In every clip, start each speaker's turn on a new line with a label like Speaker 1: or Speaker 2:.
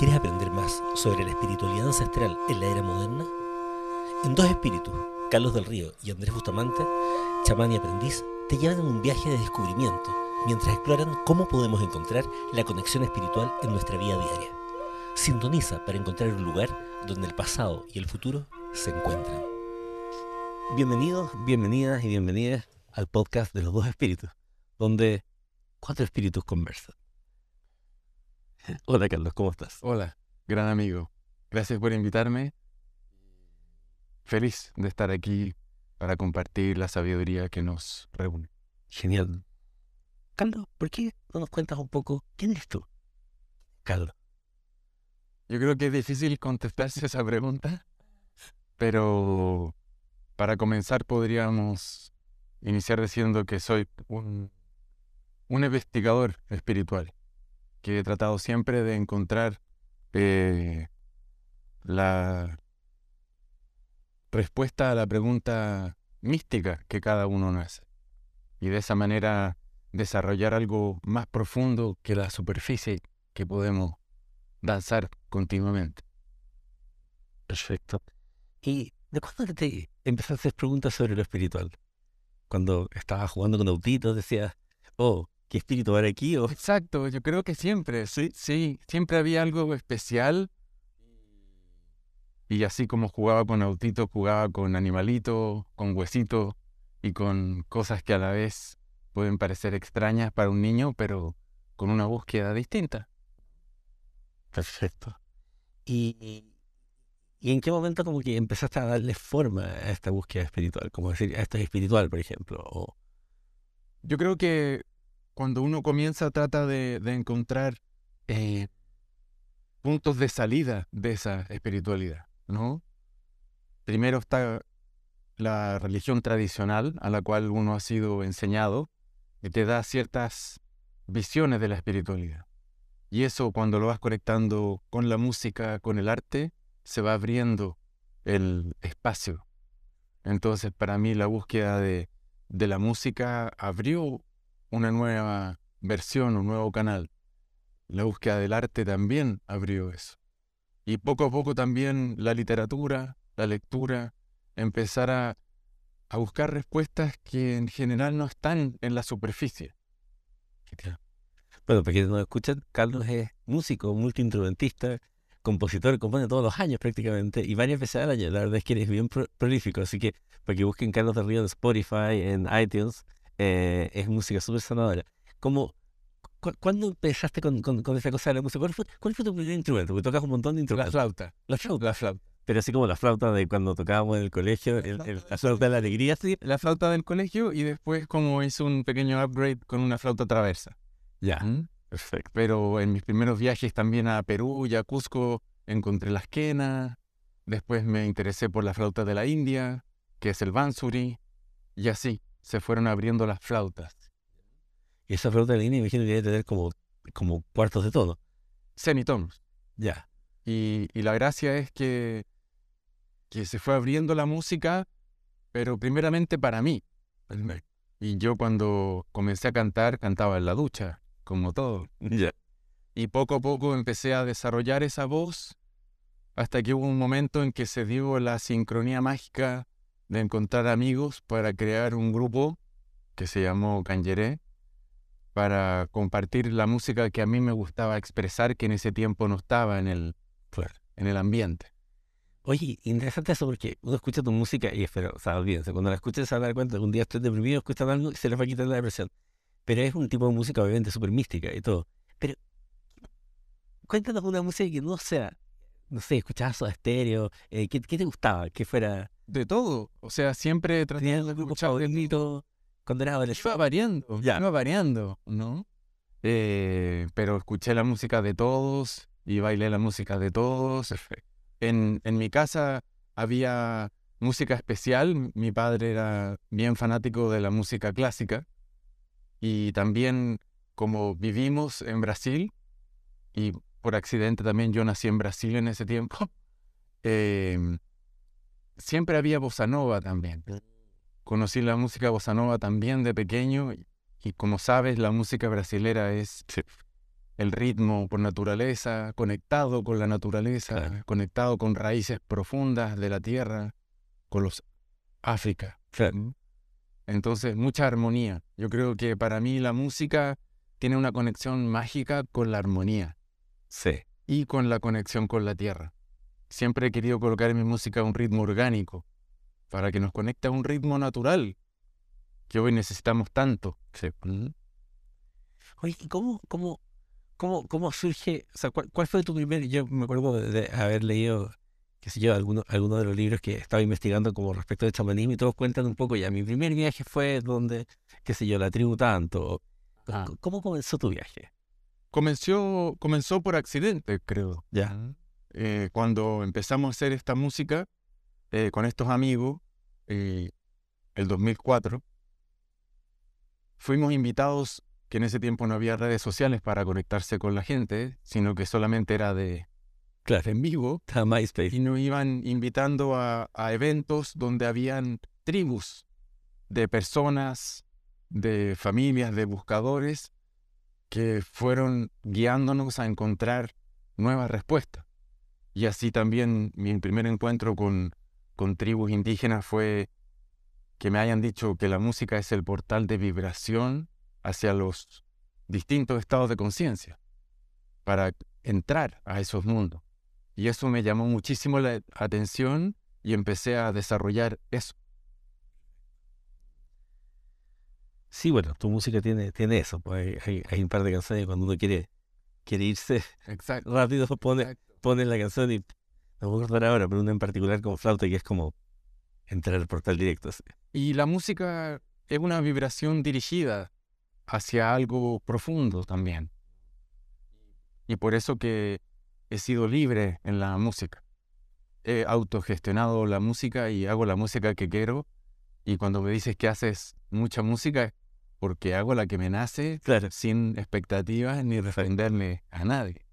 Speaker 1: ¿Quieres aprender más sobre la espiritualidad ancestral en la era moderna? En Dos Espíritus, Carlos del Río y Andrés Bustamante, chamán y aprendiz, te llevan en un viaje de descubrimiento mientras exploran cómo podemos encontrar la conexión espiritual en nuestra vida diaria. Sintoniza para encontrar un lugar donde el pasado y el futuro se encuentran. Bienvenidos, bienvenidas y bienvenidas al podcast de los dos espíritus, donde cuatro espíritus conversan. Hola Carlos, ¿cómo estás?
Speaker 2: Hola, gran amigo. Gracias por invitarme. Feliz de estar aquí para compartir la sabiduría que nos reúne.
Speaker 1: Genial. Carlos, ¿por qué no nos cuentas un poco quién eres tú? Carlos.
Speaker 2: Yo creo que es difícil contestarse esa pregunta, pero para comenzar podríamos iniciar diciendo que soy un, un investigador espiritual, que he tratado siempre de encontrar eh, la respuesta a la pregunta mística que cada uno nos hace. Y de esa manera desarrollar algo más profundo que la superficie que podemos danzar continuamente.
Speaker 1: Perfecto. ¿Y de cuándo te empezaste a hacer preguntas sobre lo espiritual? Cuando estabas jugando con autitos decías, oh, ¿qué espíritu era aquí? O...
Speaker 2: Exacto, yo creo que siempre, sí, sí, siempre había algo especial. Y así como jugaba con autitos, jugaba con animalitos, con huesitos y con cosas que a la vez pueden parecer extrañas para un niño, pero con una búsqueda distinta.
Speaker 1: Perfecto. ¿Y, y en qué momento como que empezaste a darle forma a esta búsqueda espiritual? Como decir, esto es espiritual, por ejemplo. O...
Speaker 2: Yo creo que cuando uno comienza trata de, de encontrar eh, puntos de salida de esa espiritualidad, ¿no? Primero está la religión tradicional a la cual uno ha sido enseñado, que te da ciertas visiones de la espiritualidad. Y eso cuando lo vas conectando con la música, con el arte, se va abriendo el espacio. Entonces para mí la búsqueda de, de la música abrió una nueva versión, un nuevo canal. La búsqueda del arte también abrió eso. Y poco a poco también la literatura, la lectura, empezar a, a buscar respuestas que en general no están en la superficie.
Speaker 1: Bueno, para quienes nos escuchan, Carlos es músico, multiinstrumentista, compositor, compone todos los años prácticamente y varias veces al año. La verdad es que eres bien pro prolífico, así que para que busquen Carlos del Río en Spotify, en iTunes, eh, es música súper sanadora. Como, cu ¿Cuándo empezaste con, con, con, esa cosa de la música? ¿Cuál fue, ¿Cuál fue, tu primer instrumento? Porque tocas un montón de instrumentos.
Speaker 2: La flauta.
Speaker 1: La flauta.
Speaker 2: La flauta.
Speaker 1: Pero así como la flauta de cuando tocábamos en el colegio, el, el, la flauta de la alegría, sí.
Speaker 2: La flauta del colegio y después como hice un pequeño upgrade con una flauta traversa.
Speaker 1: Ya. ¿Mm? Perfecto.
Speaker 2: Pero en mis primeros viajes también a Perú y a Cusco encontré las quenas. Después me interesé por la flauta de la India, que es el bansuri. Y así se fueron abriendo las flautas.
Speaker 1: Y esa flauta de me imagino que debe tener como, como cuartos de tono.
Speaker 2: Semitonos.
Speaker 1: Ya.
Speaker 2: Y, y la gracia es que, que se fue abriendo la música, pero primeramente para mí. Y yo cuando comencé a cantar, cantaba en la ducha, como todo.
Speaker 1: Ya.
Speaker 2: Y poco a poco empecé a desarrollar esa voz hasta que hubo un momento en que se dio la sincronía mágica de encontrar amigos para crear un grupo que se llamó Canyeré para compartir la música que a mí me gustaba expresar que en ese tiempo no estaba en el, en el ambiente.
Speaker 1: Oye, interesante eso porque uno escucha tu música y espero, o sea, olvídense, cuando la escuches se van a dar cuenta que un día estoy deprimido, escuchan algo y se les va a quitar la depresión. Pero es un tipo de música obviamente súper mística y todo. Pero cuéntanos una música que no sea, no sé, escuchabas a estéreo, eh, ¿qué, ¿qué, te gustaba? Que fuera...
Speaker 2: De todo, o sea, siempre
Speaker 1: ¿Tenías algún grupo favorito cuando eras adolescente?
Speaker 2: Iba variando, iba variando, ¿no? Eh, pero escuché la música de todos y bailé la música de todos. En, en mi casa había música especial, mi padre era bien fanático de la música clásica y también como vivimos en Brasil y por accidente también yo nací en Brasil en ese tiempo, eh, siempre había bossa nova también. Conocí la música bossa nova también de pequeño y, y como sabes la música brasilera es, el ritmo por naturaleza, conectado con la naturaleza, conectado con raíces profundas de la tierra, con los África. Entonces, mucha armonía. Yo creo que para mí la música tiene una conexión mágica con la armonía.
Speaker 1: Sí.
Speaker 2: Y con la conexión con la tierra. Siempre he querido colocar en mi música un ritmo orgánico, para que nos conecte a un ritmo natural, que hoy necesitamos tanto.
Speaker 1: Sí. Oye, ¿y cómo, cómo, cómo, cómo surge? O sea, ¿cuál, fue tu primer? Yo me acuerdo de, haber leído, qué sé yo, algunos alguno de los libros que estaba investigando como respecto del chamanismo y todos cuentan un poco ya. Mi primer viaje fue donde, qué sé yo, la tribu tanto. ¿Cómo comenzó tu viaje?
Speaker 2: Comenzó, comenzó por accidente, creo.
Speaker 1: Ya.
Speaker 2: Eh, cuando empezamos a hacer esta música eh, con estos amigos, eh, el 2004, fuimos invitados, que en ese tiempo no había redes sociales para conectarse con la gente, sino que solamente era de,
Speaker 1: claro.
Speaker 2: en vivo.
Speaker 1: MySpace.
Speaker 2: Y nos iban invitando a, a eventos donde habían tribus de personas, de familias, de buscadores, que fueron guiándonos a encontrar nuevas respuestas. Y así también mi primer encuentro con, con tribus indígenas fue que me hayan dicho que la música es el portal de vibración hacia los distintos estados de conciencia para entrar a esos mundos. Y eso me llamó muchísimo la atención y empecé a desarrollar eso.
Speaker 1: Sí, bueno, tu música tiene, tiene eso. Pues hay, hay, un par de canciones cuando uno quiere, quiere irse rápido, pone, pone la canción y no voy a acordar ahora, pero una en particular como flauta que es como entrar al portal directo.
Speaker 2: Y la música es una vibración dirigida hacia algo profundo también. Y por eso que he sido libre en la música. He autogestionado la música y hago la música que quiero. Y cuando me dices que haces mucha música, porque hago la que me nace, sin expectativas ni responderle a nadie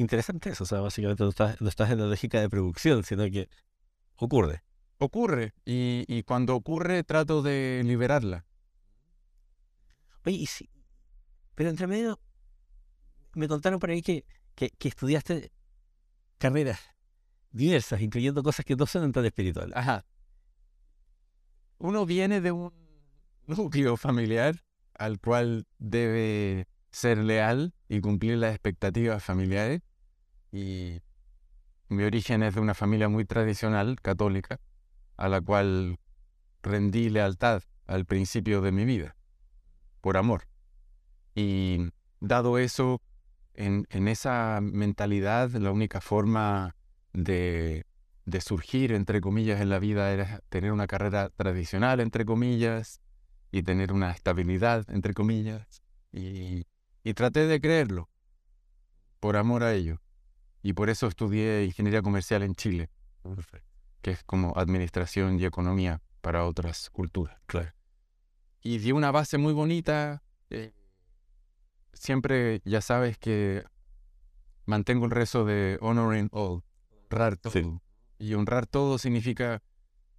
Speaker 1: interesante eso. O sea, básicamente no estás, no estás en la lógica de producción, sino que ocurre.
Speaker 2: Ocurre. Y, cuando ocurre, trato de liberarla.
Speaker 1: Oye, y sí. Pero entre medio, me contaron por ahí que, que, estudiaste carreras diversas, incluyendo cosas que no son tan espirituales.
Speaker 2: Ajá. Uno viene de un núcleo familiar al cual debe ser leal y cumplir las expectativas familiares. Y mi origen es de una familia muy tradicional, católica, a la cual rendí lealtad al principio de mi vida, por amor. Y dado eso, en, en esa mentalidad, la única forma de, de surgir, entre comillas, en la vida era tener una carrera tradicional, entre comillas, y tener una estabilidad, entre comillas. Y y traté de creerlo, por amor a ello. Y por eso estudié ingeniería comercial en Chile, que es como administración y economía para otras culturas.
Speaker 1: Claro.
Speaker 2: Y di una base muy bonita. Eh, siempre, ya sabes que mantengo el rezo de honoring all, honrar todo. Y honrar todo significa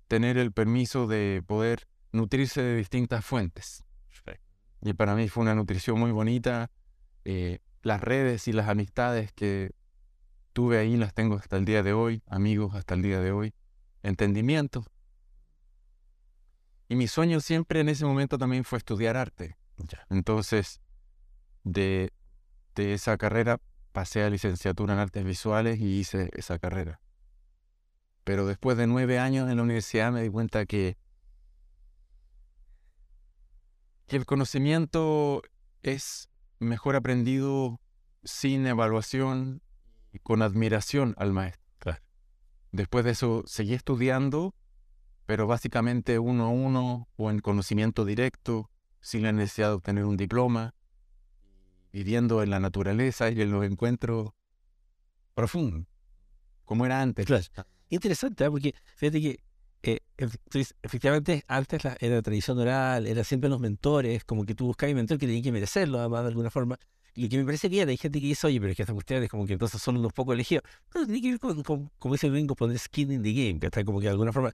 Speaker 2: tener el permiso de poder nutrirse de distintas fuentes. Y para mí fue una nutrición muy bonita. Eh, las redes y las amistades que tuve ahí las tengo hasta el día de hoy, amigos hasta el día de hoy, entendimiento. Y mi sueño siempre en ese momento también fue estudiar arte. Entonces, de, de esa carrera pasé a licenciatura en artes visuales y hice esa carrera. Pero después de nueve años en la universidad me di cuenta que que el conocimiento es mejor aprendido sin evaluación y con admiración al maestro. Después de eso seguí estudiando, pero básicamente uno a uno o en conocimiento directo, sin la necesidad de obtener un diploma, viviendo en la naturaleza y en los encuentros profundos, como era antes.
Speaker 1: Interesante, ¿eh? porque fíjate que eh, efectivamente, antes la, era tradición oral, era siempre los mentores, como que tú buscabas un mentor que tenía que merecerlo, además, de alguna forma. Y que me parece bien, hay gente que dice, oye, pero es que estas cuestiones como que entonces son unos pocos elegidos. No, tiene que ver con, como dice el gringo, poner skin in the game, que está como que de alguna forma.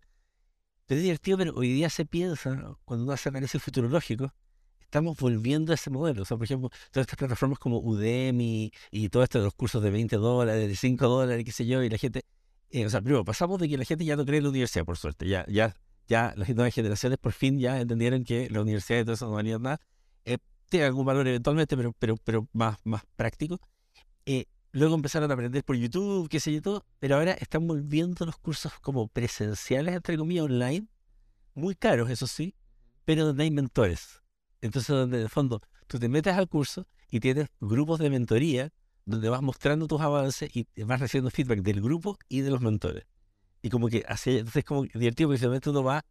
Speaker 1: Es divertido, pero hoy día se piensa, cuando uno hace análisis futurológico, estamos volviendo a ese modelo. O sea, por ejemplo, todas estas plataformas como Udemy y todo esto de los cursos de 20 dólares, de 5 dólares, qué sé yo, y la gente, eh, o sea, primero, pasamos de que la gente ya no cree en la universidad, por suerte, ya, ya, ya las nuevas generaciones por fin ya entendieron que la universidad y todo eso no valía nada. Eh, tiene algún valor eventualmente, pero, pero, pero más, más práctico. Eh, luego empezaron a aprender por YouTube, qué sé yo, todo, pero ahora están volviendo los cursos como presenciales, entre comillas, online, muy caros, eso sí, pero donde hay mentores. Entonces, donde en el fondo tú te metes al curso y tienes grupos de mentoría donde vas mostrando tus avances y vas recibiendo feedback del grupo y de los mentores. Y como que así, entonces es como divertido porque simplemente uno va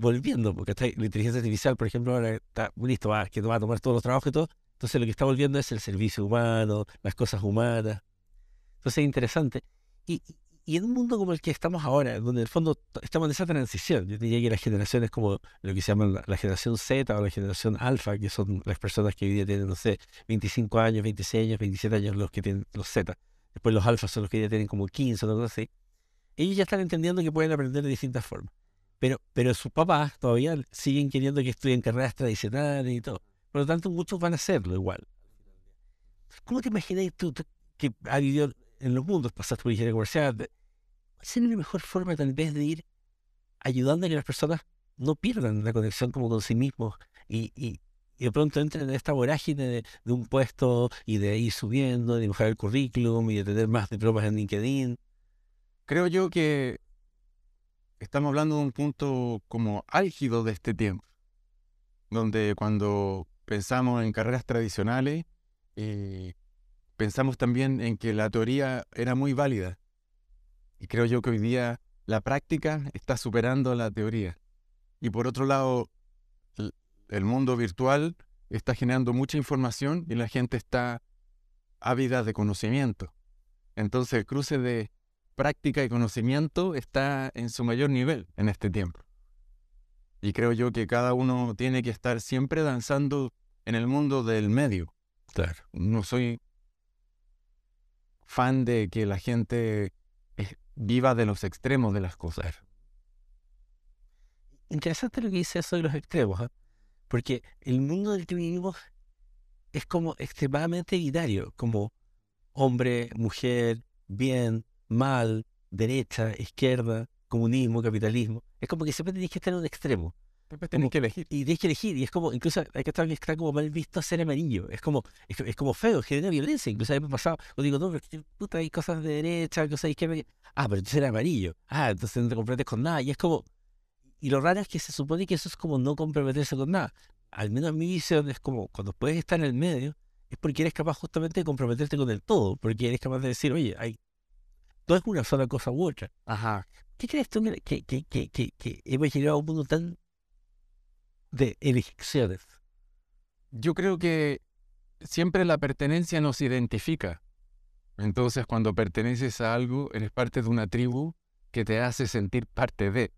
Speaker 1: volviendo, porque está, la inteligencia artificial, por ejemplo, ahora está listo, va, que va a tomar todos los trabajos y todo. Entonces lo que está volviendo es el servicio humano, las cosas humanas. Entonces es interesante. Y, y en un mundo como el que estamos ahora, donde en el fondo estamos en esa transición, yo diría que las generaciones como lo que se llama la, generación Z o la generación alfa, que son las personas que hoy día tienen, no sé, 25 años, 26 años, 27 años, los que tienen los Z. Después los alfas son los que día tienen como 15 o algo así. Ellos ya están entendiendo que pueden aprender de distintas formas. Pero, pero sus papás todavía siguen queriendo que estudien carreras tradicionales y todo. Por lo tanto, muchos van a hacerlo igual. ¿Cómo te imaginas tú, que ha vivido en los mundos, pasaste por ingeniería comercial, ¿Cuál es la mejor forma tal vez de ir ayudando a que las personas no pierdan la conexión como con sí mismos y, y, de pronto entren en esta vorágine de, un puesto y de ir subiendo, de mejorar el currículum y de tener más diplomas en LinkedIn?
Speaker 2: Creo yo que estamos hablando de un punto como álgido de este tiempo, donde cuando pensamos en carreras tradicionales, eh, pensamos también en que la teoría era muy válida y creo yo que hoy día la práctica está superando la teoría. Y por otro lado, el mundo virtual está generando mucha información y la gente está ávida de conocimiento. Entonces el cruce de práctica y conocimiento está en su mayor nivel en este tiempo. Y creo yo que cada uno tiene que estar siempre danzando en el mundo del medio.
Speaker 1: Claro.
Speaker 2: No soy fan de que la gente viva de los extremos de las cosas.
Speaker 1: Interesante lo que dice eso de los extremos, ¿eh? porque el mundo del que vivimos es como extremadamente binario, como hombre, mujer, bien, mal, derecha, izquierda, comunismo, capitalismo. Es como que siempre tienes que estar en un extremo.
Speaker 2: Tienes que elegir.
Speaker 1: Y tienes que elegir. Y es como, incluso hay que estar que está como mal visto ser amarillo. Es como, es, como feo, genera violencia. Incluso ha pasado, o digo, no, pero puta, hay cosas de derecha, cosas de izquierda. Ah, pero tú eres amarillo. Ah, entonces no te comprometes con nada. Y es como, y lo raro es que se supone que eso es como no comprometerse con nada. Al menos mi visión es como, cuando puedes estar en el medio, es porque eres capaz justamente de comprometerte con el todo. Porque eres capaz de decir, oye, hay, no es una sola cosa u otra.
Speaker 2: Ajá.
Speaker 1: ¿Qué crees tú que, que, que, que, hemos llegado a un mundo tan de elecciones?
Speaker 2: Yo creo que siempre la pertenencia nos identifica. Entonces, cuando perteneces a algo, eres parte de una tribu que te hace sentir parte de.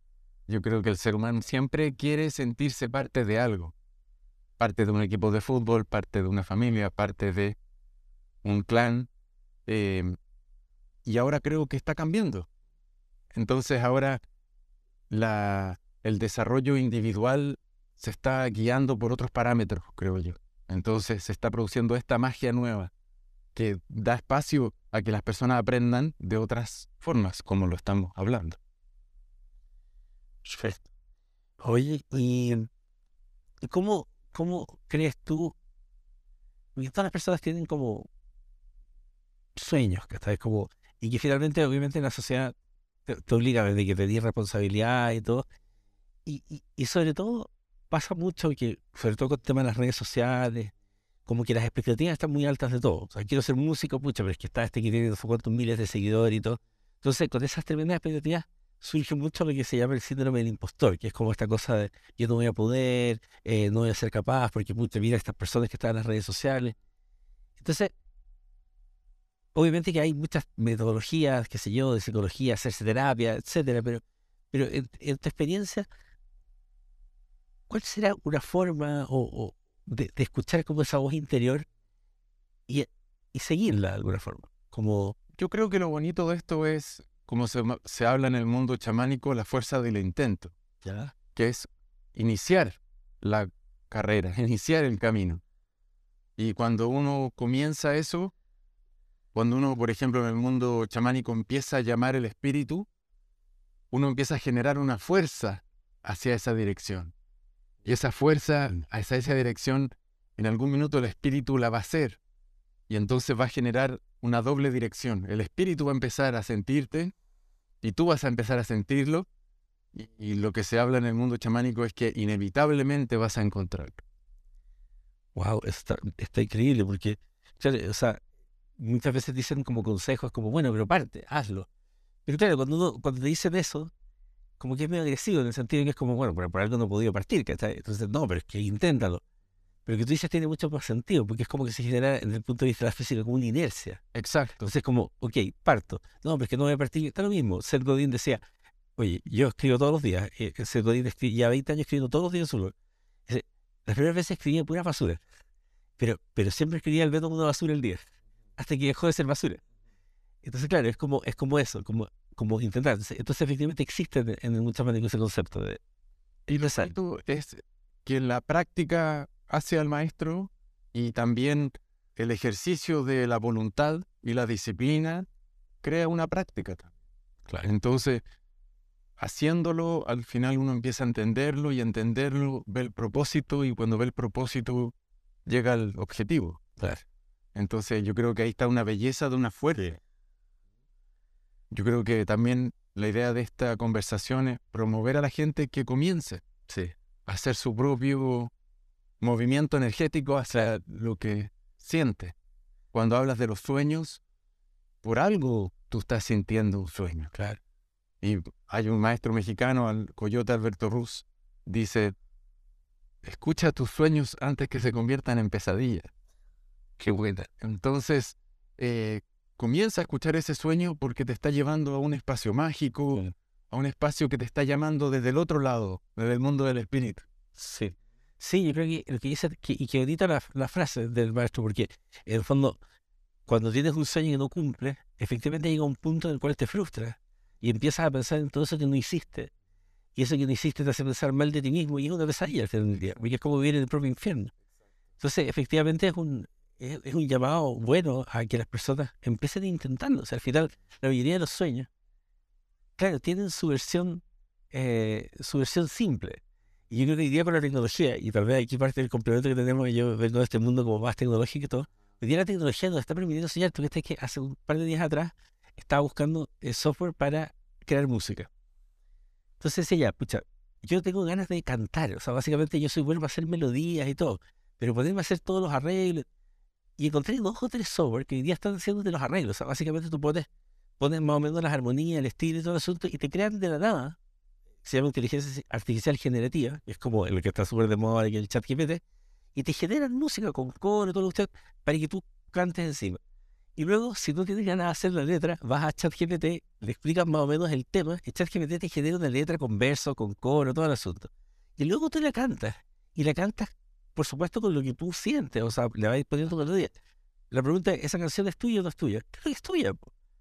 Speaker 2: Yo creo que el ser humano siempre quiere sentirse parte de algo. Parte de un equipo de fútbol, parte de una familia, parte de un clan. Em, y ahora creo que está cambiando. Entonces ahora la, el desarrollo individual se está guiando por otros parámetros, creo yo. Entonces se está produciendo esta magia nueva que da espacio a que las personas aprendan de otras formas, como lo estamos hablando.
Speaker 1: Perfecto. Oye, ¿y cómo, cómo crees tú? que todas las personas tienen como sueños, que como y que finalmente, obviamente, la sociedad te, obliga a que te di responsabilidad y todo. Y, y, y sobre todo, pasa mucho que, sobre todo con el tema de las redes sociales, como que las expectativas están muy altas de todo. O sea, quiero ser músico, pucha, pero es que está este que tiene cuántos miles de seguidores y todo. Entonces, con esas tremendas expectativas surge mucho lo que se llama el síndrome del impostor, que es como esta cosa de yo no voy a poder, eh, no voy a ser capaz, porque pucha, mira estas personas que están en las redes sociales. Entonces, obviamente que hay muchas metodologías, qué sé yo, de psicología, hacerse terapia, etcétera, pero, pero en tu experiencia, ¿cuál será una forma o, de, escuchar como esa voz interior y, seguirla de alguna forma? Como...
Speaker 2: Yo creo que lo bonito de esto es, como se, se habla en el mundo chamánico, la fuerza del intento,
Speaker 1: ¿Ya?
Speaker 2: que es iniciar la carrera, iniciar el camino. Y cuando uno comienza eso, cuando uno, por ejemplo, en el mundo chamánico empieza a llamar el espíritu, uno empieza a generar una fuerza hacia esa dirección. Y esa fuerza hacia esa dirección, en algún minuto el espíritu la va a hacer. Y entonces va a generar una doble dirección. El espíritu va a empezar a sentirte y tú vas a empezar a sentirlo. Y, lo que se habla en el mundo chamánico es que inevitablemente vas a encontrarlo.
Speaker 1: Wow, está, está increíble porque, o sea, muchas veces dicen como consejos, como, bueno, pero parte, hazlo. Pero claro, cuando, uno, cuando te dicen eso, como que es medio agresivo en el sentido de que es como, bueno, por, por algo no he podido partir, ¿cachai? Entonces, no, pero es que inténtalo. Pero que tú dices tiene mucho más sentido, porque es como que se genera, desde el punto de vista de la física, como una inercia.
Speaker 2: Exacto.
Speaker 1: Entonces, es como, ok, parto. No, pero es que no voy a partir. Está lo mismo. Seth Godin decía, oye, yo escribo todos los días. Eh, Seth Godin ya 20 años escribiendo todos los días en su blog. Las primeras veces escribía pura basura, pero, pero siempre escribía el método de basura el día hasta que dejó de ser basura. Entonces, claro, es como, es como eso, como, como intentar. Entonces, efectivamente existe en, muchas maneras ese concepto de
Speaker 2: y lo es que la práctica hace al maestro y también el ejercicio de la voluntad y la disciplina crea una práctica.
Speaker 1: Claro.
Speaker 2: Entonces, haciéndolo, al final uno empieza a entenderlo y entenderlo, ve el propósito y cuando ve el propósito llega al objetivo.
Speaker 1: Claro.
Speaker 2: Entonces yo creo que ahí está una belleza de una fuerte. Yo creo que también la idea de esta conversación es promover a la gente que comience a hacer su propio movimiento energético hacia lo que siente. Cuando hablas de los sueños, por algo tú estás sintiendo un sueño.
Speaker 1: Claro.
Speaker 2: Y hay un maestro mexicano, el Coyote Alberto Ruz, dice, escucha tus sueños antes que se conviertan en pesadillas.
Speaker 1: Qué buena.
Speaker 2: Entonces, eh, comienza a escuchar ese sueño porque te está llevando a un espacio mágico, a un espacio que te está llamando desde el otro lado, desde el mundo del espíritu.
Speaker 1: Sí. Sí, yo creo que lo que dice, y que ahorita la, frase del maestro, porque en el fondo, cuando tienes un sueño y no cumple, efectivamente llega un punto en el cual te frustra y empiezas a pensar en todo eso que no hiciste. Y eso que no hiciste te hace pensar mal de ti mismo y es una pesadilla al final del día, porque es como vivir en el propio infierno. Entonces, efectivamente es un, es, un llamado bueno a que las personas empiecen intentando. O sea, al final, la mayoría de los sueños, claro, tienen su versión, eh, su versión simple. Y yo creo que hoy día con la tecnología, y tal vez aquí parte del complemento que tenemos, yo vengo de este mundo como más tecnológico y todo, hoy día la tecnología nos está permitiendo soñar. Tú que hace un par de días atrás estaba buscando eh, software para crear música. Entonces decía, ya, pucha, yo tengo ganas de cantar. O sea, básicamente yo soy bueno para hacer melodías y todo. Pero poderme hacer todos los arreglos. Y encontré dos o tres software que hoy día están haciendo de los arreglos. O sea, básicamente tú pones, pones más o menos las armonías, el estilo y todo el asunto y te crean de la nada. Se llama inteligencia artificial generativa, que es como el que está súper de moda en el chat GPT, y te generan música con coro y todo lo que para que tú cantes encima. Y luego, si no tienes ganas de hacer la letra, vas a ChatGPT, le explicas más o menos el tema, y ChatGPT te genera una letra con verso, con coro, todo el asunto. Y luego tú la cantas, y la cantas por supuesto, con lo que tú sientes, o sea, le vais poniendo día. La pregunta es, ¿esa canción es tuya o no es tuya? Creo que es tuya,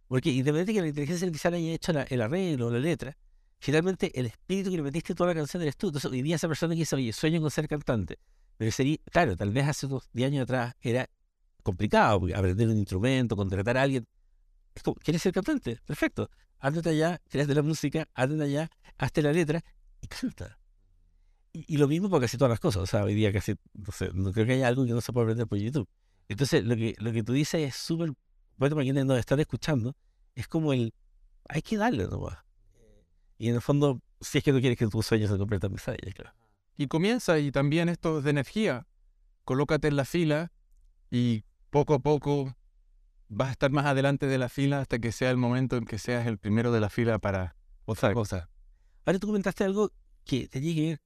Speaker 1: porque independientemente de que la inteligencia artificial haya hecho el arreglo la letra, finalmente el espíritu que le metiste toda la canción eres tú. Entonces, hoy día esa persona que dice, oye, sueño con ser cantante, pero sería, claro, tal vez hace unos 10 años atrás era complicado aprender un instrumento, contratar a alguien. ¿Quieres ser cantante? Perfecto. Ándate allá, creas de la música, ándate allá, hazte la letra y canta. Y, lo mismo para casi todas las cosas. O sea, hoy día casi, no sé, no creo que haya algo que no se pueda aprender por YouTube. Entonces, lo que, lo que tú dices es súper bueno para quienes nos están escuchando. Es como el, hay que darle nomás. Y en el fondo, si es que tú quieres que tus sueños se conviertan en pesadillas, claro.
Speaker 2: Y comienza, y también esto de energía. Colócate en la fila y poco a poco vas a estar más adelante de la fila hasta que sea el momento en que seas el primero de la fila para otra cosa.
Speaker 1: Ahora tú comentaste algo que tenía que ver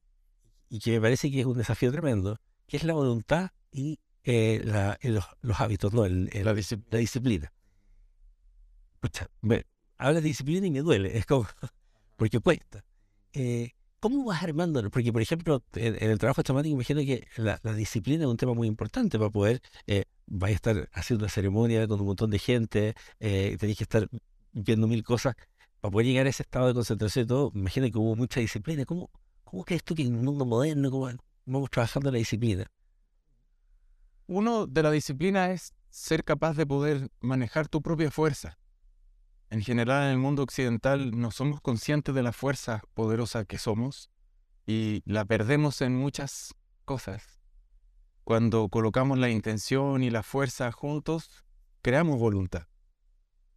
Speaker 1: y que me parece que es un desafío tremendo, que es la voluntad y eh, los, hábitos, ¿no? la, disciplina. Pucha, habla de disciplina y me duele, es como, porque cuesta. Eh, ¿Cómo vas armándolo? Porque, por ejemplo, en, el trabajo chamático, imagino que la, disciplina es un tema muy importante para poder, eh, vais a estar haciendo una ceremonia con un montón de gente, eh, tenéis que estar viendo mil cosas para poder llegar a ese estado de concentración y todo. Imagino que hubo mucha disciplina. ¿Cómo, ¿Cómo crees tú que en un mundo moderno, vamos trabajando la disciplina?
Speaker 2: Uno de la disciplina es ser capaz de poder manejar tu propia fuerza. En general en el mundo occidental no somos conscientes de la fuerza poderosa que somos y la perdemos en muchas cosas. Cuando colocamos la intención y la fuerza juntos, creamos voluntad.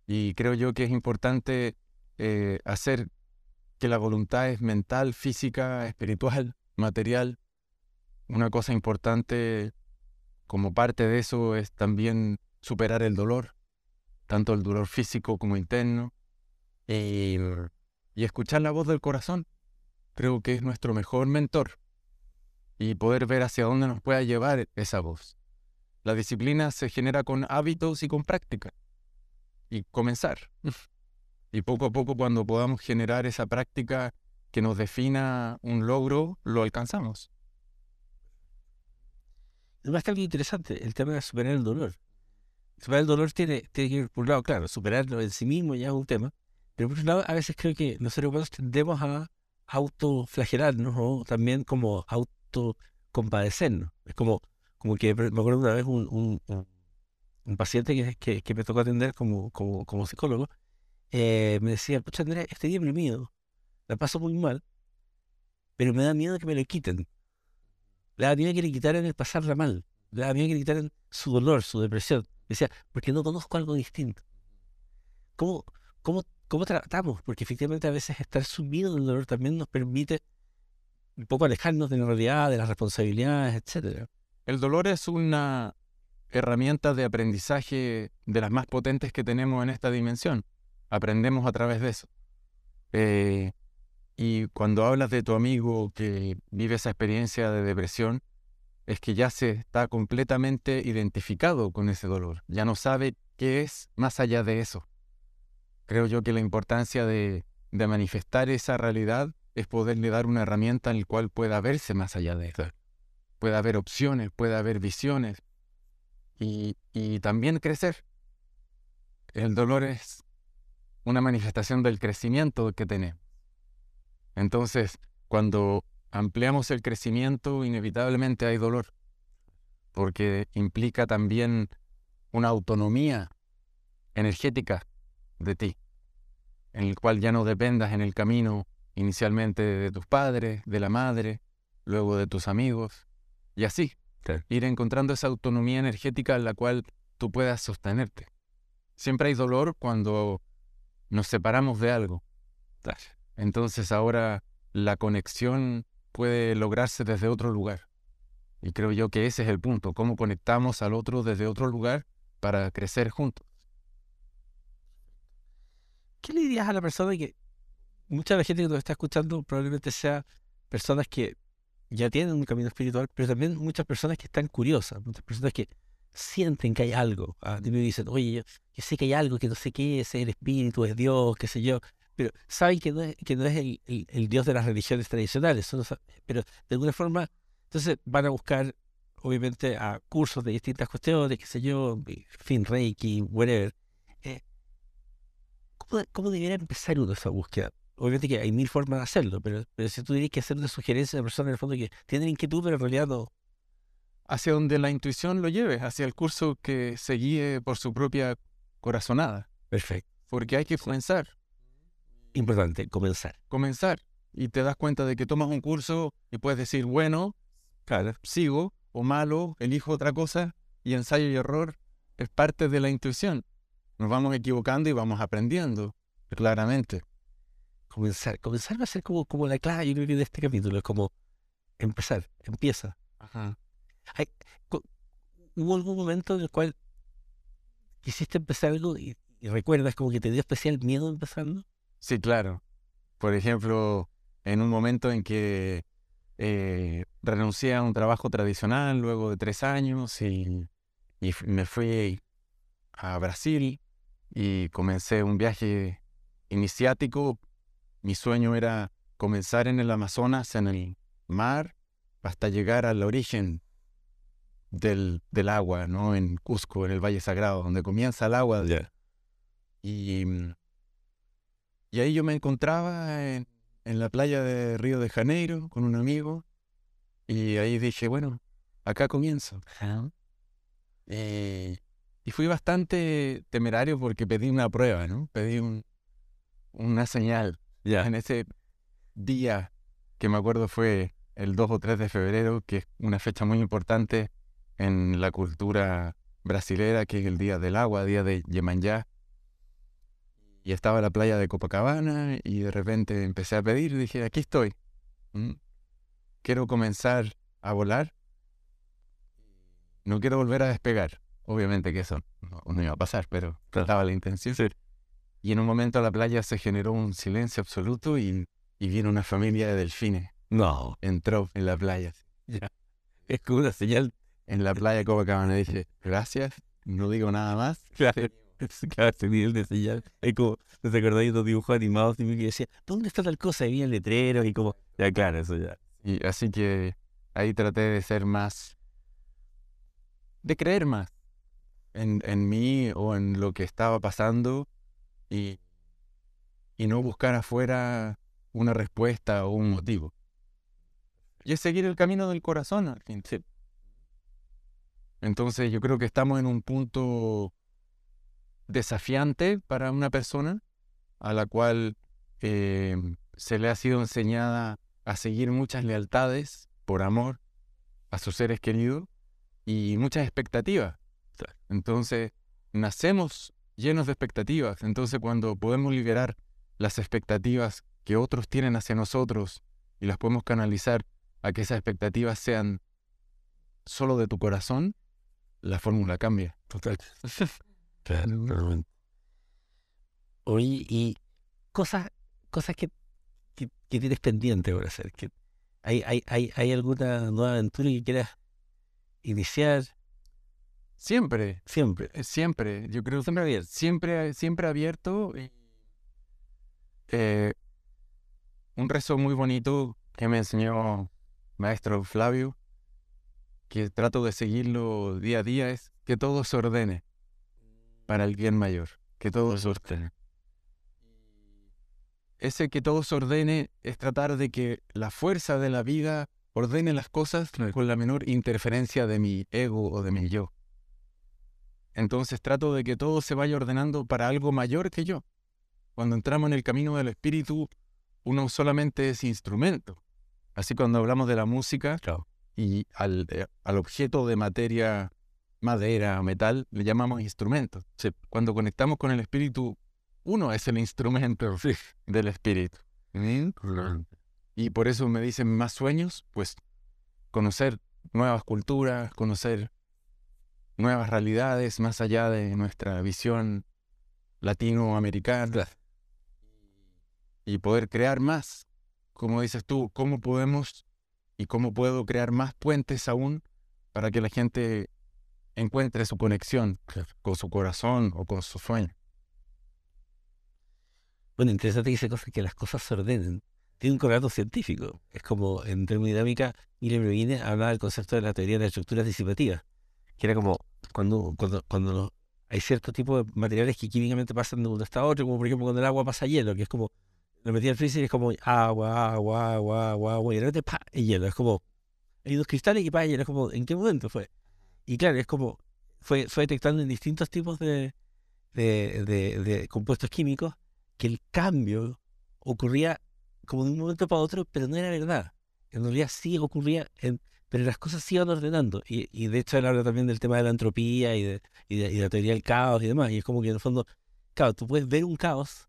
Speaker 2: Y creo yo que es importante eh, hacer que la voluntad es mental, física, espiritual, material. Una cosa importante como parte de eso es también superar el dolor, tanto el dolor físico como interno, y, y escuchar la voz del corazón. Creo que es nuestro mejor mentor y poder ver hacia dónde nos pueda llevar esa voz. La disciplina se genera con hábitos y con práctica y comenzar. y poco a poco cuando podamos generar esa práctica que nos defina un logro, lo alcanzamos.
Speaker 1: Además que algo interesante, el tema de superar el dolor. Superar el dolor tiene, tiene que ir, por un lado, claro, superarlo en sí mismo ya es un tema, pero por otro lado, a veces creo que los seres humanos tendemos a autoflagelarnos o también como autocompadecernos. Es como, como que me acuerdo una vez un, un paciente que, que, me tocó atender como, como, como psicólogo, eh, me decía, pucha Andrea, estoy deprimido, la paso muy mal, pero me da miedo que me lo quiten. Le da miedo que le quitaran el pasarla mal, le da miedo que le quitaran su dolor, su depresión. Me decía, porque no conozco algo distinto. ¿Cómo, cómo, cómo tratamos? Porque efectivamente a veces estar sumido en el dolor también nos permite un poco alejarnos de la realidad, de las responsabilidades, etcétera.
Speaker 2: El dolor es una herramientas de aprendizaje de las más potentes que tenemos en esta dimensión. Aprendemos a través de eso. Eh, y cuando hablas de tu amigo que vive esa experiencia de depresión, es que ya se está completamente identificado con ese dolor, ya no sabe qué es más allá de eso. Creo yo que la importancia de, de manifestar esa realidad es poderle dar una herramienta en la cual pueda verse más allá de eso. Puede haber opciones, puede haber visiones, y, también crecer. El dolor es una manifestación del crecimiento que tenemos. Entonces, cuando ampliamos el crecimiento, inevitablemente hay dolor, porque implica también una autonomía energética de ti, en el cual ya no dependas en el camino inicialmente de tus padres, de la madre, luego de tus amigos, y así, Ir encontrando esa autonomía energética en la cual tú puedas sostenerte. Siempre hay dolor cuando nos separamos de algo. Entonces ahora la conexión puede lograrse desde otro lugar. Y creo yo que ese es el punto, cómo conectamos al otro desde otro lugar para crecer juntos.
Speaker 1: ¿Qué le dirías a la persona que mucha de la gente que nos está escuchando probablemente sea personas que ya tienen un camino espiritual, pero también muchas personas que están curiosas, muchas personas que sienten que hay algo. Ah, me dicen, oye, yo, sé que hay algo que no sé qué es, el espíritu, es Dios, qué sé yo, pero saben que no es, que no es el, el, Dios de las religiones tradicionales, pero de alguna forma, entonces van a buscar, obviamente, a cursos de distintas cuestiones, qué sé yo, fin, Reiki, whatever. Eh, ¿cómo, ¿Cómo debería empezar uno esa búsqueda? obviamente que hay mil formas de hacerlo, pero, pero si tú tienes que hacer una sugerencia a personas en el fondo que tienen inquietud, pero en realidad no.
Speaker 2: Hacia donde la intuición lo lleve, hacia el curso que se guíe por su propia corazonada.
Speaker 1: Perfecto.
Speaker 2: Porque hay que comenzar.
Speaker 1: Importante, comenzar.
Speaker 2: Comenzar. Y te das cuenta de que tomas un curso y puedes decir, bueno, claro, sigo, o malo, elijo otra cosa, y ensayo y error es parte de la intuición. Nos vamos equivocando y vamos aprendiendo, claramente
Speaker 1: comenzar. Comenzar va a ser como, como la clave, yo creo que de este capítulo, es como empezar, empieza. ¿Hubo algún momento en el cual quisiste empezar algo y, recuerdas como que te dio especial miedo empezando?
Speaker 2: Sí, claro. Por ejemplo, en un momento en que eh, renuncié a un trabajo tradicional luego de tres años y, y me fui a Brasil y comencé un viaje iniciático mi sueño era comenzar en el Amazonas, en el mar, hasta llegar al origen del, del agua, ¿no? En Cusco, en el Valle Sagrado, donde comienza el agua. Y, y ahí yo me encontraba en, en, la playa de Río de Janeiro con un amigo Y ahí dije, bueno, acá comienzo. Eh, y fui bastante temerario porque pedí una prueba, ¿no? Pedí un, una señal.
Speaker 1: Ya.
Speaker 2: En ese día que me acuerdo fue el 2 o 3 de febrero, que es una fecha muy importante en la cultura brasilera, que es el Día del Agua, Día de Yemanjá. Y estaba en la playa de Copacabana y de repente empecé a pedir dije, aquí estoy. Quiero comenzar a volar. No quiero volver a despegar. Obviamente que eso no, no iba a pasar, pero trataba la intención. Y en un momento a la playa se generó un silencio absoluto y, y vino una familia de delfines.
Speaker 1: No,
Speaker 2: Entró en la playa.
Speaker 1: es como una señal.
Speaker 2: En la playa Copacabana dije, gracias, no digo nada más.
Speaker 1: Claro, claro, ese nivel de señal. Es como, ¿no te acordáis de los dibujos animados? Y me decía, ¿dónde está tal cosa? Y vi el letrero y como, ya, claro, eso ya.
Speaker 2: Y así que ahí traté de ser más, de creer más en, en mí o en lo que estaba pasando y, y no buscar afuera una respuesta o un motivo. Y es seguir el camino del corazón al fin. Entonces yo creo que estamos en un punto desafiante para una persona a la cual eh, se le ha sido enseñada a seguir muchas lealtades por amor a sus seres queridos y muchas expectativas. Entonces, nacemos llenos de expectativas. Entonces, cuando podemos liberar las expectativas que otros tienen hacia nosotros y las podemos canalizar a que esas expectativas sean solo de tu corazón, la fórmula cambia.
Speaker 1: Total. Claro, realmente. Oye, y cosas, cosas que, que, que tienes pendiente por hacer. Que hay, hay, hay, ¿Hay alguna nueva aventura que quieras iniciar?
Speaker 2: Siempre,
Speaker 1: Siempre.
Speaker 2: eh, siempre, yo creo
Speaker 1: Siempre abierto.
Speaker 2: siempre, siempre abierto. y, eh, un rezo muy bonito que me enseñó maestro Flavio, que trato de seguirlo día a día, es que todo se ordene para el bien mayor, que todo se ordene. Ese que todo se ordene es tratar de que la fuerza de la vida ordene las cosas con la menor interferencia de mi ego o de mi yo. Entonces trato de que todo se vaya ordenando para algo mayor que yo. Cuando entramos en el camino del espíritu, uno solamente es instrumento. Así cuando hablamos de la música
Speaker 1: Claro.
Speaker 2: Y al, eh, al objeto de materia, madera, metal, le llamamos instrumento.
Speaker 1: Sí.
Speaker 2: Cuando conectamos con el espíritu, uno es el instrumento del espíritu. Y por eso me dicen más sueños, pues conocer nuevas culturas, conocer nuevas realidades más allá de nuestra visión latinoamericana y poder crear más. Como dices tú, ¿cómo podemos y cómo puedo crear más puentes aún para que la gente encuentre su conexión con su corazón o con su sueño?
Speaker 1: Bueno, interesante que dice cosas que las cosas se ordenen. Tiene un correlato científico. Es como en termodinámica, Miriam Brevine hablaba del concepto de la teoría de las estructuras disipativas, que era como cuando, cuando, cuando los- hay ciertos tipos de materiales que químicamente pasan de un estado a otro, como por ejemplo cuando el agua pasa a hielo, que es como, lo metí al freezer y es como agua, agua, agua, agua, agua, y de repente ¡pa! y hielo. Es como, hay dos cristales y pa, hielo. Es como, ¿en qué momento fue? Y claro, es como, fue, fue detectando en distintos tipos de, de, de- de compuestos químicos que el cambio ocurría como de un momento para otro, pero no era verdad. En realidad sí ocurría, en- pero las cosas se iban ordenando. Y, y de hecho él habla también del tema de la entropía y de, y de, y de la teoría del caos y demás. Y es como que en el fondo, claro, tú puedes ver un caos,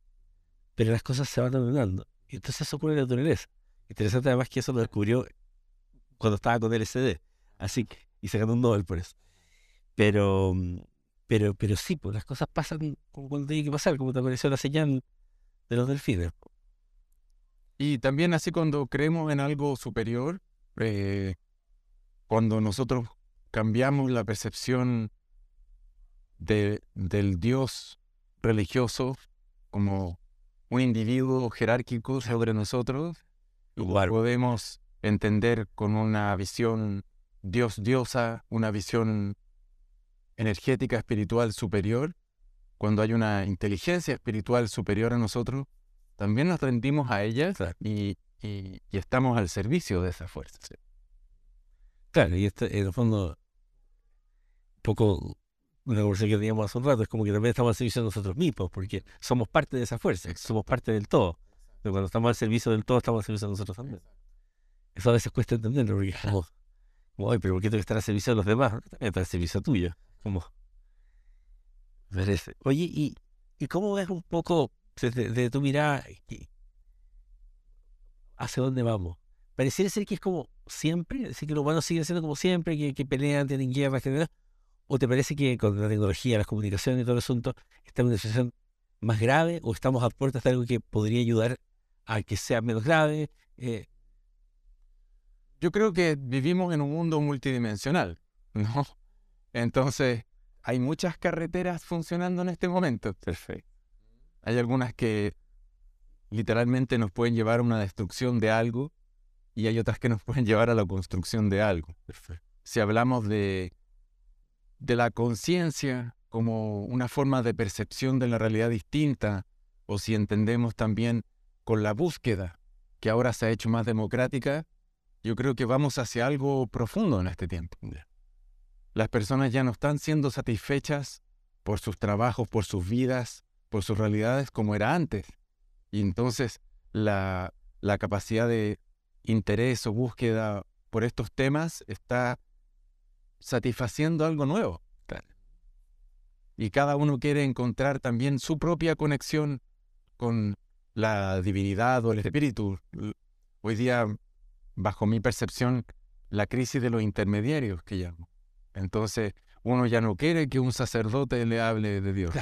Speaker 1: pero las cosas se van ordenando. Y entonces eso ocurre en la naturaleza. Interesante además que eso lo descubrió cuando estaba con LSD. Así que, y se ganó un Nobel por eso. Pero, pero, pero sí, pues las cosas pasan como cuando tienen que pasar, como te apareció la señal de los delfines.
Speaker 2: Y también así cuando creemos en algo superior, eh, cuando nosotros cambiamos la percepción de- del Dios religioso como un individuo jerárquico sobre nosotros,
Speaker 1: Claro.
Speaker 2: podemos entender con una visión Dios-diosa, una visión energética espiritual superior, cuando hay una inteligencia espiritual superior a nosotros, también nos rendimos a ella
Speaker 1: Claro.
Speaker 2: y, y- y estamos al servicio de esa fuerza.
Speaker 1: Claro, y este, en el fondo, un poco una conversación que teníamos hace un rato, es como que también estamos al servicio de nosotros mismos, porque somos parte de esa fuerza, somos parte del todo. Pero cuando estamos al servicio del todo, estamos al servicio de nosotros también. Eso a veces cuesta entenderlo, porque es como, como, pero ¿por qué tengo que estar al servicio de los demás? También está al servicio tuyo. Como, merece. Oye, ¿y, ¿y cómo ves un poco desde, tu mirada hacia dónde vamos? Pareciera ser que es como siempre, decir que los humanos siguen siendo como siempre, que, que pelean, tienen guerras, ¿O te parece que con la tecnología, las comunicaciones y todo el asunto, está en una situación más grave o estamos a puertas de algo que podría ayudar a que sea menos grave? Eh,
Speaker 2: Yo creo que vivimos en un mundo multidimensional, ¿no? Entonces, hay muchas carreteras funcionando en este momento.
Speaker 1: Perfecto.
Speaker 2: Hay algunas que literalmente nos pueden llevar a una destrucción de algo y hay otras que nos pueden llevar a la construcción de algo.
Speaker 1: Perfecto.
Speaker 2: Si hablamos de de la conciencia como una forma de percepción de la realidad distinta, o si entendemos también con la búsqueda, que ahora se ha hecho más democrática, yo creo que vamos hacia algo profundo en este tiempo. Las personas ya no están siendo satisfechas por sus trabajos, por sus vidas, por sus realidades como era antes. Y entonces la, la capacidad de interés o búsqueda por estos temas está satisfaciendo algo nuevo. Y cada uno quiere encontrar también su propia conexión con la divinidad o el espíritu. Hoy día, bajo mi percepción, la crisis de los intermediarios que llamo. Entonces, uno ya no quiere que un sacerdote le hable de Dios.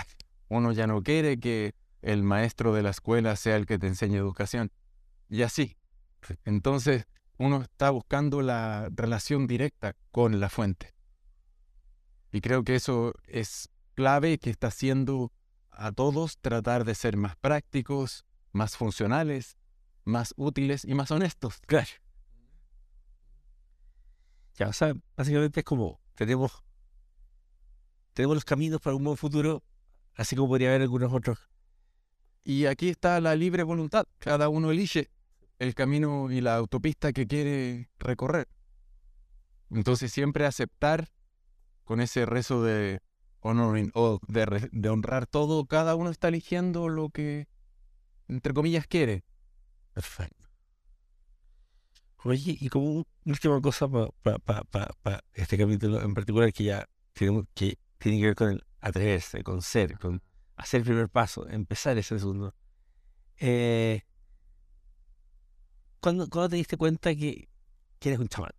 Speaker 2: Uno ya no quiere que el maestro de la escuela sea el que te enseñe educación. Y así. Entonces, uno está buscando la relación directa con la fuente. Y creo que eso es clave que está haciendo a todos tratar de ser más prácticos, más funcionales, más útiles y más honestos.
Speaker 1: Claro. Ya, o sea, básicamente es como tenemos, tenemos los caminos para un buen futuro, así como podría haber algunos otros.
Speaker 2: Y aquí está la libre voluntad. Cada uno elige el camino y la autopista que quiere recorrer. Entonces siempre aceptar con ese rezo de honoring o de, de, honrar todo, cada uno está eligiendo lo que, entre comillas, quiere.
Speaker 1: Perfecto. Oye, y como última cosa para este capítulo en particular que ya tenemos, que tiene que ver con el atreverse, con ser, con hacer el primer paso, empezar ese segundo. Eh, ¿cuándo, te diste cuenta que, que eres un chamán?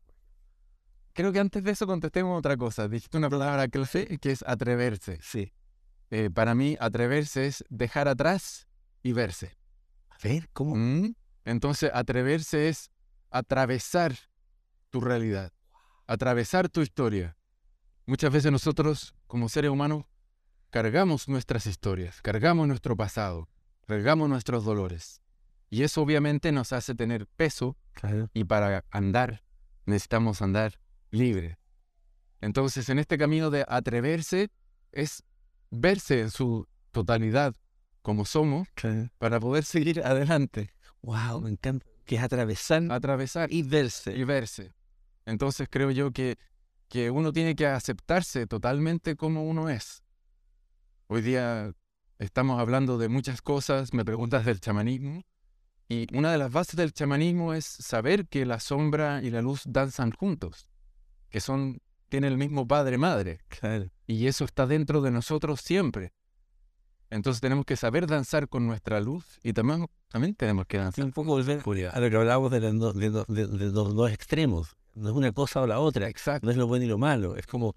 Speaker 2: creo que antes de eso contestemos otra cosa. Dijiste una palabra clave que es atreverse.
Speaker 1: Sí.
Speaker 2: Eh, para mí, atreverse es dejar atrás y verse.
Speaker 1: A ver, ¿cómo?
Speaker 2: Mm, entonces, atreverse es atravesar tu realidad, atravesar tu historia. Muchas veces nosotros, como seres humanos, cargamos nuestras historias, cargamos nuestro pasado, cargamos nuestros dolores. Y eso obviamente nos hace tener peso y para andar necesitamos andar libre. Entonces, en este camino de atreverse es verse en su totalidad como somos para poder seguir adelante.
Speaker 1: Wow, me encanta. Que es atravesar,
Speaker 2: atravesar
Speaker 1: y verse.
Speaker 2: Y verse. Entonces creo yo que, que uno tiene que aceptarse totalmente como uno es. Hoy día estamos hablando de muchas cosas, me preguntas del chamanismo, y una de las bases del chamanismo es saber que la sombra y la luz danzan juntos que son, tienen el mismo padre-madre. Y eso está dentro de nosotros siempre. Entonces tenemos que saber danzar con nuestra luz y también, también tenemos que danzar.
Speaker 1: un poco volver a lo que hablábamos de, los dos extremos. No es una cosa o la otra.
Speaker 2: Exacto.
Speaker 1: No es lo bueno y lo malo. Es como...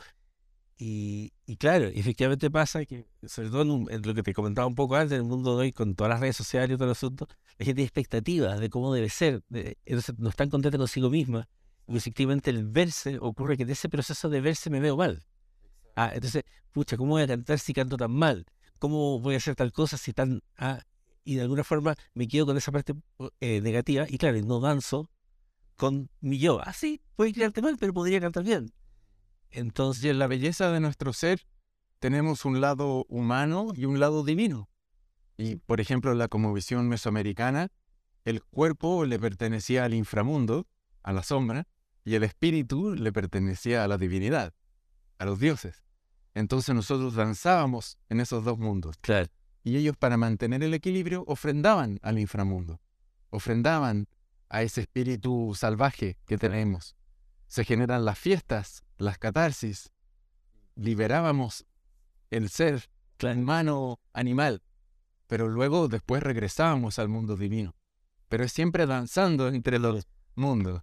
Speaker 1: Y, y claro, efectivamente pasa que, sobre todo en, lo que te comentaba un poco antes, en el mundo de hoy, con todas las redes sociales y todo el asunto, la gente tiene expectativas de cómo debe ser. entonces no están contentos consigo misma y efectivamente el verse ocurre que de ese proceso de verse me veo mal. Ah, entonces, pucha, ¿cómo voy a cantar si canto tan mal? ¿Cómo voy a hacer tal cosa si tan... Ah, y de alguna forma me quedo con esa parte eh, negativa y claro, no danzo con mi yo. Ah, sí, puede quedarte mal, pero podría cantar bien.
Speaker 2: Entonces, en la belleza de nuestro ser tenemos un lado humano y un lado divino. Y, por ejemplo, en la visión mesoamericana, el cuerpo le pertenecía al inframundo, a la sombra, y el espíritu le pertenecía a la divinidad, a los dioses. Entonces nosotros danzábamos en esos dos mundos.
Speaker 1: Claro.
Speaker 2: Y ellos para mantener el equilibrio ofrendaban al inframundo, ofrendaban a ese espíritu salvaje que tenemos. Se generan las fiestas, las catarsis, liberábamos el ser humano animal, pero luego después regresábamos al mundo divino. Pero es siempre danzando entre los mundos.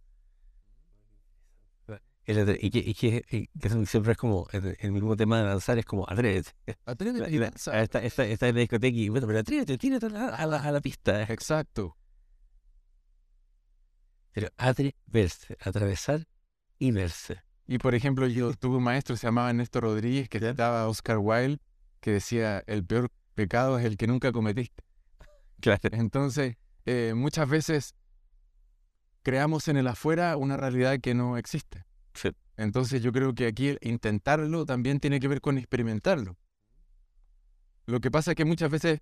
Speaker 1: Y que, y que, siempre es como, el, mismo tema de danzar es como, atrévete.
Speaker 2: Atrévete y danza.
Speaker 1: Esta, esta, esta es la discoteca y, bueno, pero atrévete, tírate a la, a la, a la pista.
Speaker 2: Exacto.
Speaker 1: Pero atreverse, atravesar y verse.
Speaker 2: Y por ejemplo, yo tuve un maestro, se llamaba Néstor Rodríguez, que citaba a Oscar Wilde, que decía, el peor pecado es el que nunca cometiste.
Speaker 1: Claro.
Speaker 2: Entonces, eh, muchas veces creamos en el afuera una realidad que no existe. Entonces yo creo que aquí intentarlo también tiene que ver con experimentarlo. Lo que pasa es que muchas veces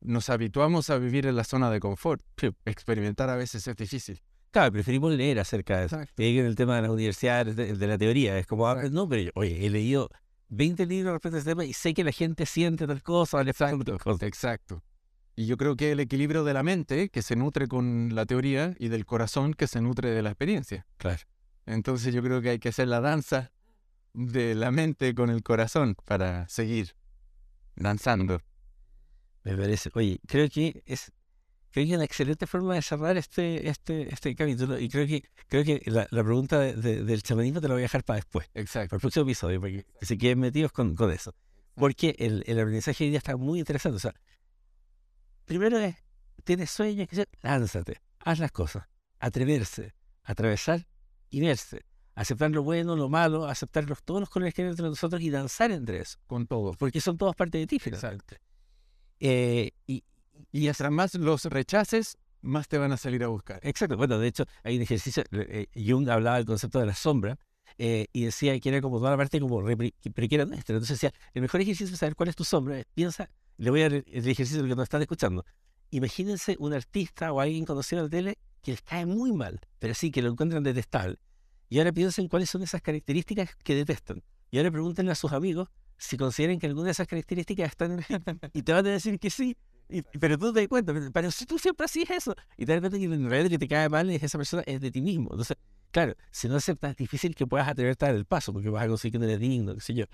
Speaker 2: nos habituamos a vivir en la zona de confort. Experimentar a veces es difícil.
Speaker 1: Claro, preferimos leer acerca de eso. En el tema de la universidad, de, la teoría, es como, ah, no, pero oye, he leído 20 libros respecto a este tema y sé que la gente siente tal cosa,
Speaker 2: Exacto. Exacto. Y yo creo que el equilibrio de la mente, que se nutre con la teoría, y del corazón, que se nutre de la experiencia.
Speaker 1: Claro.
Speaker 2: Entonces yo creo que hay que hacer la danza de la mente con el corazón para seguir danzando.
Speaker 1: Me parece. Oye, creo que es creo que una excelente forma de cerrar este, este, este capítulo. Y creo que, creo que la, pregunta del chamanismo te la voy a dejar para después.
Speaker 2: Exacto.
Speaker 1: Para el próximo episodio, porque se queden metidos con, con eso. Porque el, el aprendizaje hoy día está muy interesante. O sea, primero es, tienes sueños, lánzate, haz las cosas, atreverse, atravesar y verse. Aceptar lo bueno, lo malo, aceptar todos los colores que hay entre nosotros y danzar entre eso.
Speaker 2: Con todo.
Speaker 1: Porque son todas parte de ti,
Speaker 2: Exacto.
Speaker 1: Eh, y,
Speaker 2: y hasta más los rechaces, más te van a salir a buscar.
Speaker 1: Exacto. Bueno, de hecho, hay un ejercicio, eh, Jung hablaba del concepto de la sombra, eh, y decía que era como toda la parte como pero que era nuestra. Entonces decía, el mejor ejercicio es saber cuál es tu sombra. Piensa, le voy a dar el ejercicio que nos están escuchando. Imagínense un artista o alguien conocido en la tele que les cae muy mal, pero sí que lo encuentran detestable. Y ahora piensen cuáles son esas características que detestan. Y ahora pregúntenle a sus amigos si consideran que alguna de esas características están en Y te van a decir que sí. Pero tú te das cuenta, pero, si tú siempre haces eso. Y te das cuenta que en realidad que te cae mal es esa persona, es de ti mismo. Entonces, claro, si no aceptas, es difícil que puedas atreverte a dar el paso, porque vas a conseguir que no eres digno, qué sé yo.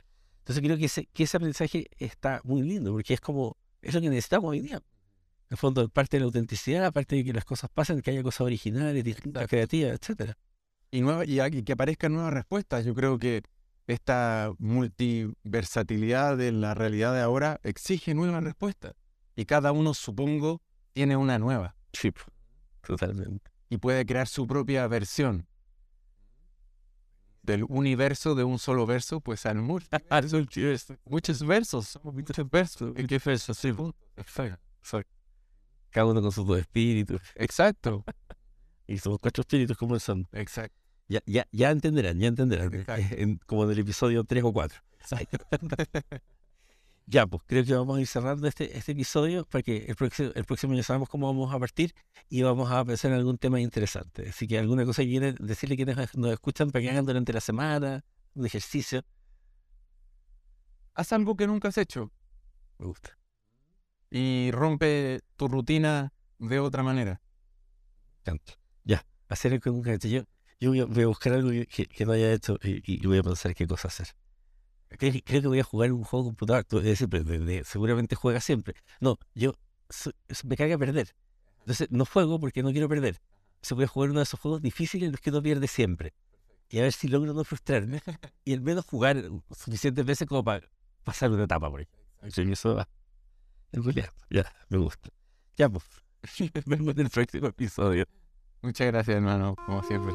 Speaker 1: Entonces creo que ese, que ese aprendizaje está muy lindo, porque es como, es lo que necesitamos hoy día. En el fondo, parte de la autenticidad, parte de que las cosas pasen, que haya cosas originales, distintas, creativas, etcétera.
Speaker 2: Y, nueva, y, que aparezcan nuevas respuestas. Yo creo que esta multiversatilidad de la realidad de ahora exige nuevas respuestas. Y cada uno, supongo, tiene una nueva.
Speaker 1: Sí, totalmente.
Speaker 2: Y puede crear su propia versión del universo de un solo verso, pues al muchos versos, muchos versos.
Speaker 1: ¿En qué verso? Sí, Exacto cada uno con sus dos espíritus.
Speaker 2: Exacto.
Speaker 1: y somos cuatro espíritus son.
Speaker 2: Exacto.
Speaker 1: Ya, ya, ya entenderán, ya entenderán. como en el episodio 3 o 4. Ya, pues creo que vamos a ir cerrando este, este episodio para que el próximo, el próximo ya sabemos cómo vamos a partir y vamos a pensar en algún tema interesante. Así que alguna cosa que quieren decirle quienes nos escuchan para que hagan durante la semana, un ejercicio.
Speaker 2: Haz algo que nunca has hecho.
Speaker 1: Me gusta
Speaker 2: y rompe tu rutina de otra manera.
Speaker 1: Ya, hacer el que nunca Yo, yo voy, a, buscar algo que, no haya hecho y, voy a pensar qué cosa hacer. Creo, que voy a jugar un juego computador. seguramente juega siempre. No, yo me caga perder. Entonces no juego porque no quiero perder. Se voy a jugar uno de esos juegos difíciles en los que uno pierde siempre. Y a ver si logro no frustrarme. Y al menos jugar suficientes veces como para pasar una etapa por ahí. Eso va. Ya, me gusta. Ya, pues. Vemos en el próximo episodio.
Speaker 2: Muchas gracias, hermano, como siempre.